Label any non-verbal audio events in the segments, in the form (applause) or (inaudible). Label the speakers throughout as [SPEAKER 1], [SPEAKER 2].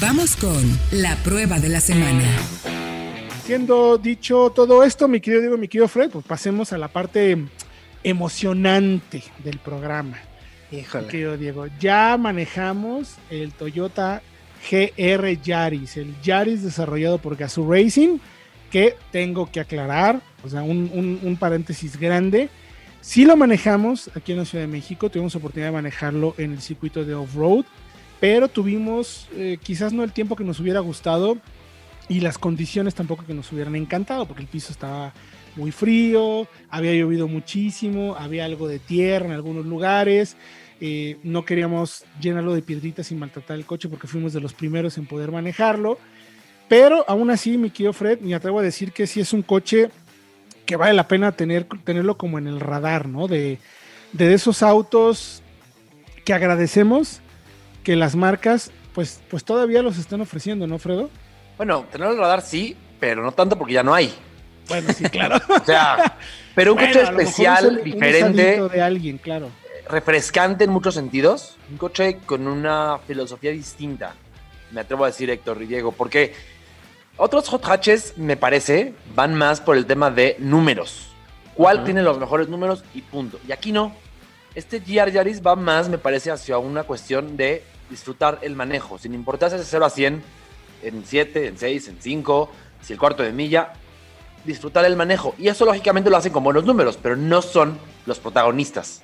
[SPEAKER 1] Vamos con la prueba de la semana.
[SPEAKER 2] Siendo dicho todo esto, mi querido Diego, mi querido Fred, pues pasemos a la parte emocionante del programa.
[SPEAKER 3] Híjole.
[SPEAKER 2] Mi querido Diego, ya manejamos el Toyota GR Yaris, el Yaris desarrollado por Gazoo Racing, que tengo que aclarar, o sea, un, un- un paréntesis grande. Sí lo manejamos aquí en la Ciudad de México, tuvimos oportunidad de manejarlo en el circuito de off-road, pero tuvimos eh, quizás no el tiempo que nos hubiera gustado y las condiciones tampoco que nos hubieran encantado, porque el piso estaba muy frío, había llovido muchísimo, había algo de tierra en algunos lugares, eh, no queríamos llenarlo de piedritas y maltratar el coche porque fuimos de los primeros en poder manejarlo, pero aún así, mi querido Fred, me atrevo a decir que sí es un coche que vale la pena tener, tenerlo como en el radar, ¿no? De, de esos autos que agradecemos que las marcas, pues, pues todavía los están ofreciendo, ¿no, Fredo?
[SPEAKER 3] Bueno, tener el radar sí, pero no tanto porque ya no hay.
[SPEAKER 2] Bueno, sí, claro. (laughs)
[SPEAKER 3] O sea, pero un
[SPEAKER 2] Bueno,
[SPEAKER 3] coche especial,
[SPEAKER 2] es un- un
[SPEAKER 3] diferente,
[SPEAKER 2] usadito de alguien, claro.
[SPEAKER 3] refrescante en muchos sentidos. Un coche con una filosofía distinta. Me atrevo a decir Héctor y Diego, porque otros hot hatches, me parece, van más por el tema de números. ¿Cuál tiene los mejores números y punto? Y aquí no. Este GR Yaris va más, me parece, hacia una cuestión de disfrutar el manejo, sin importar si es de 0 a 100 en 7, en 6, en 5, si el cuarto de milla, disfrutar el manejo. Y eso lógicamente lo hacen con buenos números, pero no son los protagonistas.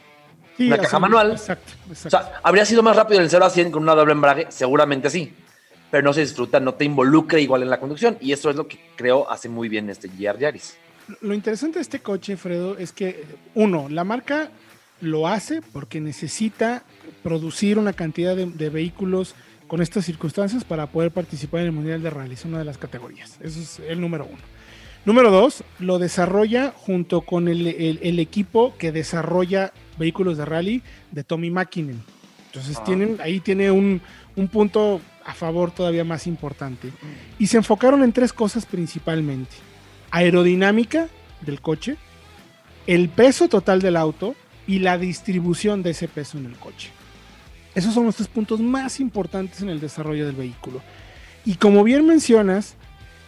[SPEAKER 2] Sí,
[SPEAKER 3] Una caja manual.
[SPEAKER 2] Exacto,
[SPEAKER 3] O
[SPEAKER 2] exacto.
[SPEAKER 3] sea, ¿habría sido más rápido el 0 a 100 con una doble embrague? Seguramente sí. Pero no se disfruta, no te involucra igual en la conducción. Y eso es lo que creo hace muy bien este GR Yaris.
[SPEAKER 2] Lo interesante de este coche, Fredo, es que, uno, la marca lo hace porque necesita producir una cantidad de, de vehículos con estas circunstancias para poder participar en el Mundial de Rally. Es una de las categorías. Eso es el número uno. Número dos, lo desarrolla junto con el, el- el equipo que desarrolla vehículos de rally de Tommy Mäkinen. Entonces
[SPEAKER 3] Ah.
[SPEAKER 2] tienen, ahí tiene un, un punto a favor todavía más importante. Y se enfocaron en tres cosas principalmente. Aerodinámica del coche, el peso total del auto y la distribución de ese peso en el coche. Esos son los tres puntos más importantes en el desarrollo del vehículo. Y como bien mencionas,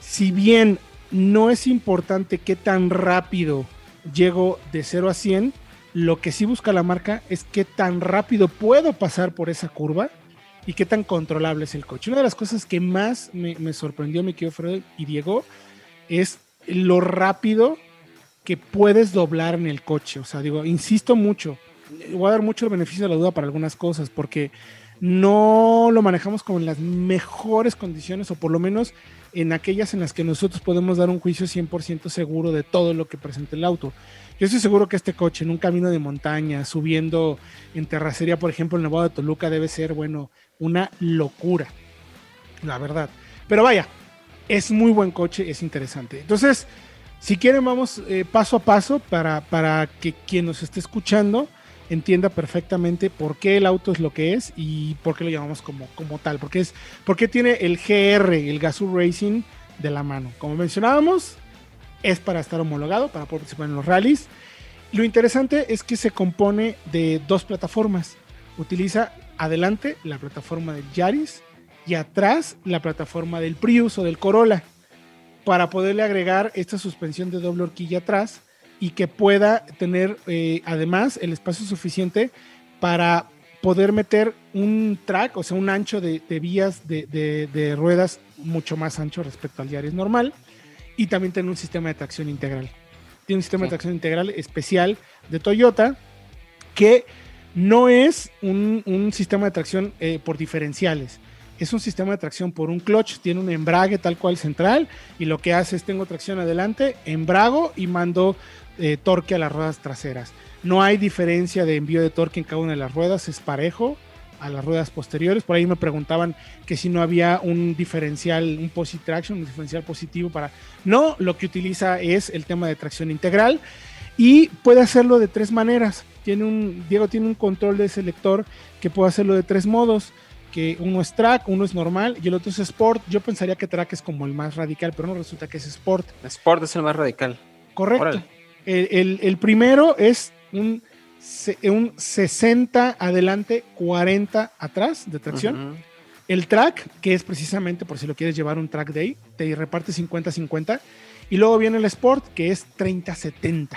[SPEAKER 2] si bien no es importante qué tan rápido llego de 0 a 100, lo que sí busca la marca es qué tan rápido puedo pasar por esa curva y qué tan controlable es el coche. Una de las cosas que más me, sorprendió, mi querido Fredo y Diego, es lo rápido que puedes doblar en el coche. O sea, digo, insisto mucho, voy a dar mucho el beneficio de la duda para algunas cosas, porque no lo manejamos como en las mejores condiciones, o por lo menos en aquellas en las que nosotros podemos dar un juicio 100% seguro de todo lo que presenta el auto. Yo estoy seguro que este coche en un camino de montaña, subiendo en terracería, por ejemplo, en Nevado de Toluca, debe ser, bueno, una locura. La verdad. Pero vaya, es muy buen coche, es interesante. Entonces, si quieren, vamos eh, paso a paso para, para que quien nos esté escuchando entienda perfectamente por qué el auto es lo que es y por qué lo llamamos como, como tal. Porque, es, porque tiene el GR, el Gazoo Racing, de la mano. Como mencionábamos, es para estar homologado, para participar en los rallies. Lo interesante es que se compone de dos plataformas. Utiliza adelante la plataforma del Yaris y atrás la plataforma del Prius o del Corolla para poderle agregar esta suspensión de doble horquilla atrás y que pueda tener eh, además el espacio suficiente para poder meter un track, o sea, un ancho de, de vías de, de- de ruedas mucho más ancho respecto al Yaris normal y también tener un sistema de tracción integral. Tiene un sistema de tracción integral especial de Toyota que no es un, un sistema de tracción eh, por diferenciales. Es un sistema de tracción por un clutch, tiene un embrague tal cual central y lo que hace es tengo tracción adelante, embrago y mando eh, torque a las ruedas traseras. No hay diferencia de envío de torque en cada una de las ruedas, es parejo a las ruedas posteriores. Por ahí me preguntaban que si no había un diferencial, un posit traction, un diferencial positivo para... No, lo que utiliza es el tema de tracción integral y puede hacerlo de tres maneras. Tiene un, Diego tiene un control de selector que puede hacerlo de tres modos. Que uno es track, uno es normal y el otro es sport. Yo pensaría que track es como el más radical, pero no resulta que es sport.
[SPEAKER 4] Sport es el más radical.
[SPEAKER 2] Correcto. El, el- el primero es un, un 60 adelante, 40 atrás de tracción. El track, que es precisamente por si lo quieres llevar un track day, te reparte 50-50. Y luego viene el Sport, que es 30-70.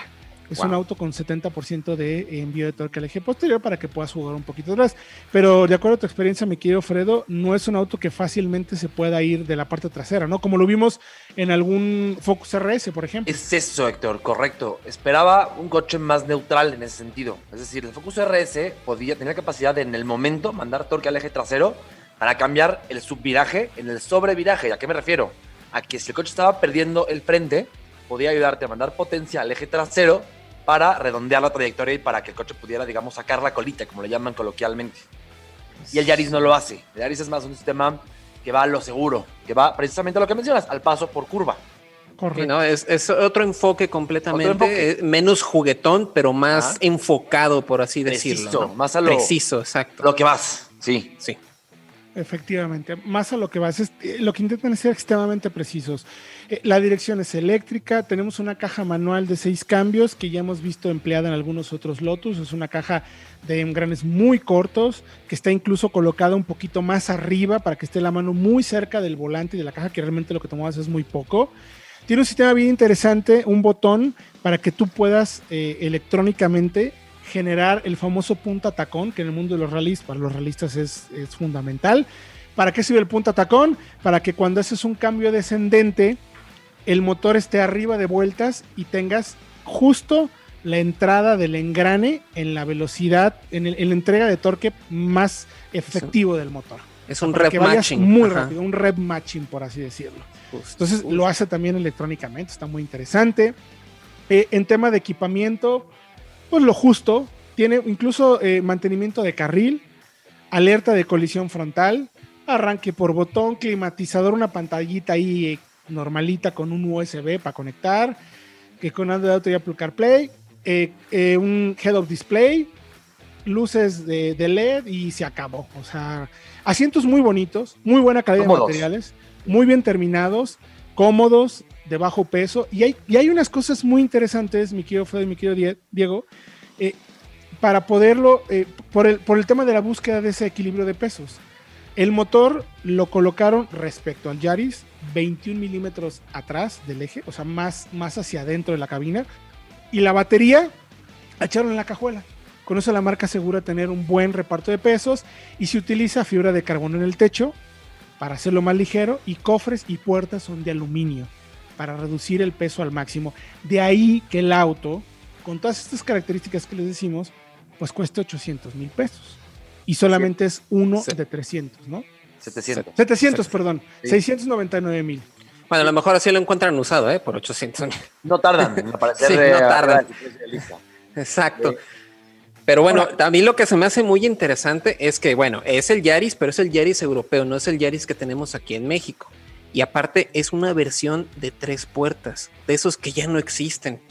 [SPEAKER 2] Es un auto con 70% de envío de torque al eje posterior para que puedas jugar un poquito atrás. Pero de acuerdo a tu experiencia, mi querido Fredo, no es un auto que fácilmente se pueda ir de la parte trasera, ¿no? Como lo vimos en algún Focus RS, por ejemplo.
[SPEAKER 3] Es eso, Héctor, correcto. Esperaba un coche más neutral en ese sentido. Es decir, el Focus RS podía tener capacidad de en el momento mandar torque al eje trasero para cambiar el subviraje en el sobreviraje. ¿A qué me refiero? A que si el coche estaba perdiendo el frente, podía ayudarte a mandar potencia al eje trasero para redondear la trayectoria y para que el coche pudiera, digamos, sacar la colita, como le llaman coloquialmente. Y el Yaris no lo hace. El Yaris es más un sistema que va a lo seguro, que va precisamente a lo que mencionas, al paso por curva.
[SPEAKER 4] Correcto. no, es, otro enfoque completamente, menos juguetón, pero más enfocado, por así decirlo.
[SPEAKER 3] Más a lo,
[SPEAKER 4] Preciso, exacto.
[SPEAKER 3] Lo que vas, sí.
[SPEAKER 4] Sí.
[SPEAKER 2] Efectivamente, más a lo que vas. Eh, lo que intentan es ser extremadamente precisos. Eh, la dirección es eléctrica, tenemos una caja manual de seis cambios que ya hemos visto empleada en algunos otros Lotus. Es una caja de engranes muy cortos que está incluso colocada un poquito más arriba para que esté la mano muy cerca del volante y de la caja, que realmente lo que tomamos es muy poco. Tiene un sistema bien interesante, un botón para que tú puedas eh, electrónicamente generar el famoso punta tacón, que en el mundo de los rallies, para los realistas es, fundamental. ¿Para qué sirve el punta tacón? Para que cuando haces un cambio descendente, el motor esté arriba de vueltas y tengas justo la entrada del engrane en la velocidad, en, la entrega de torque más efectivo del motor.
[SPEAKER 4] Es un rev matching.
[SPEAKER 2] Muy rápido, un rev matching, por así decirlo. Entonces lo hace también electrónicamente, está muy interesante. Eh, en tema de equipamiento, pues lo justo. Tiene incluso eh, mantenimiento de carril, alerta de colisión frontal, arranque por botón, climatizador, una pantallita ahí eh, normalita con un USB para conectar, que con Android Auto y Apple CarPlay, eh, un head-up display, luces de, LED y se acabó. O sea, asientos muy bonitos, muy buena calidad de materiales, muy bien terminados, cómodos, de bajo peso. Y hay, y hay unas cosas muy interesantes, mi querido Fred mi querido Diego, eh, para poderlo, eh, por, el, por el tema de la búsqueda de ese equilibrio de pesos. El motor lo colocaron respecto al Yaris 21 milímetros atrás del eje, o sea, más, más hacia adentro de la cabina. Y la batería echaron en la cajuela. Con eso la marca asegura tener un buen reparto de pesos y se utiliza fibra de carbono en el techo para hacerlo más ligero y cofres y puertas son de aluminio para reducir el peso al máximo. De ahí que el auto, con todas estas características que les decimos, pues cueste 800 mil pesos. Y solamente es uno de 300, ¿no?
[SPEAKER 3] 700.
[SPEAKER 2] 700, perdón. 699 mil.
[SPEAKER 4] Bueno, a lo mejor así lo encuentran usado, ¿eh? Por 800.
[SPEAKER 3] No tardan en aparecer.
[SPEAKER 4] sí, no tardan. Exacto. Pero bueno, a mí lo que se me hace muy interesante es que, bueno, es el Yaris, pero es el Yaris europeo, no es el Yaris que tenemos aquí en México. Y aparte es una versión de tres puertas, de esos que ya no existen.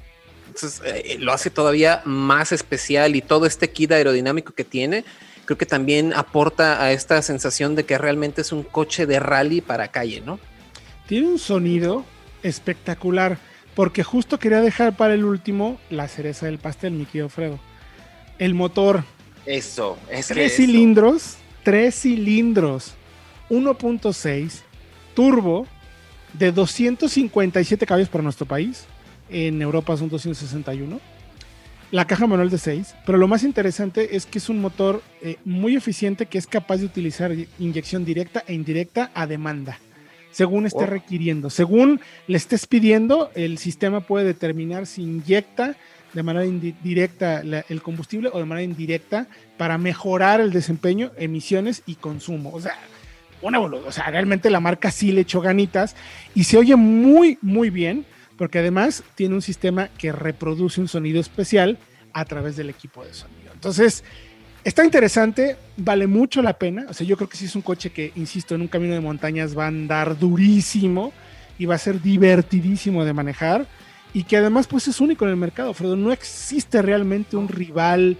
[SPEAKER 4] Entonces eh, lo hace todavía más especial y todo este kit aerodinámico que tiene, creo que también aporta a esta sensación de que realmente es un coche de rally para calle, ¿no?
[SPEAKER 2] Tiene un sonido espectacular, porque justo quería dejar para el último la cereza del pastel, mi querido Fredo. El motor.
[SPEAKER 3] Eso, es
[SPEAKER 2] tres cilindros, tres cilindros, 1.6 turbo de 257 caballos para nuestro país. En Europa son 261. La caja manual de 6. Pero lo más interesante es que es un motor eh, muy eficiente que es capaz de utilizar inyección directa e indirecta a demanda. Según esté requiriendo. Según le estés pidiendo, el sistema puede determinar si inyecta de manera directa el combustible o de manera indirecta para mejorar el desempeño, emisiones y consumo. O sea, una o sea, realmente la marca sí le echó ganitas y se oye muy, muy bien, porque además tiene un sistema que reproduce un sonido especial a través del equipo de sonido. Entonces, está interesante, vale mucho la pena. O sea, yo creo que sí es un coche que, insisto, en un camino de montañas va a andar durísimo y va a ser divertidísimo de manejar y que además pues es único en el mercado, Fredo. No existe realmente un rival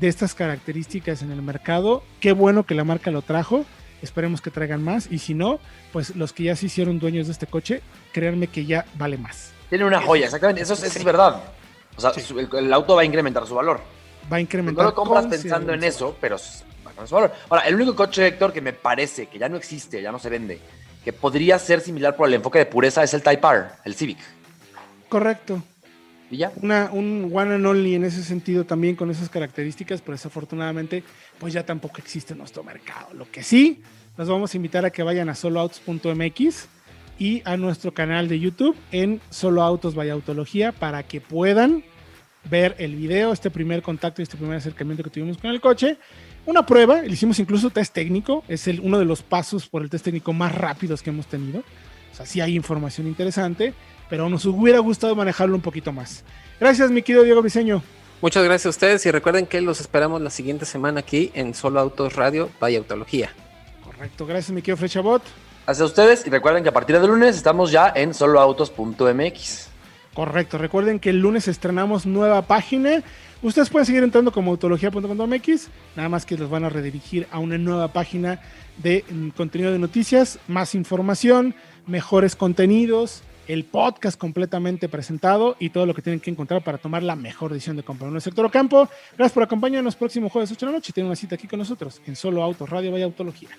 [SPEAKER 2] de estas características en el mercado. Qué bueno que la marca lo trajo Esperemos que traigan más. Y si no, pues los que ya se hicieron dueños de este coche, créanme que ya vale más.
[SPEAKER 3] Tiene una joya, exactamente. Eso, es verdad. O sea, el, auto va a incrementar su valor.
[SPEAKER 2] Va a incrementar.
[SPEAKER 3] No lo compras pensando en eso, pero Ahora, el único coche, Héctor, que me parece que ya no existe, ya no se vende, que podría ser similar por el enfoque de pureza es el Type R, el Civic.
[SPEAKER 2] Correcto.
[SPEAKER 3] ¿Y ya?
[SPEAKER 2] Una, un one and only en ese sentido también con esas características, pero desafortunadamente pues ya tampoco existe en nuestro mercado. Lo que sí, los vamos a invitar a que vayan a soloautos.mx y a nuestro canal de YouTube en Solo Autos Vaya Autología para que puedan ver el video, este primer contacto y este primer acercamiento que tuvimos con el coche. Una prueba, le hicimos incluso test técnico, es el, uno de los pasos por el test técnico más rápidos que hemos tenido. O sea, sí hay información interesante pero nos hubiera gustado manejarlo un poquito más. Gracias, mi querido Diego Briseño.
[SPEAKER 4] Muchas gracias a ustedes y recuerden que los esperamos la siguiente semana aquí en Solo Autos Radio Vaya Autología.
[SPEAKER 2] Correcto, gracias, mi querido Frechabot.
[SPEAKER 3] Gracias a ustedes y recuerden que a partir de lunes estamos ya en soloautos.mx.
[SPEAKER 2] Correcto, recuerden que el lunes estrenamos nueva página. Ustedes pueden seguir entrando como autología.com.mx, nada más que los van a redirigir a una nueva página de mm, contenido de noticias, más información, mejores contenidos, el podcast completamente presentado y todo lo que tienen que encontrar para tomar la mejor decisión de comprar en el sector campo. Gracias por acompañarnos próximo jueves 8 de la noche. Tienen una cita aquí con nosotros en Solo Autos Radio Vaya Autología.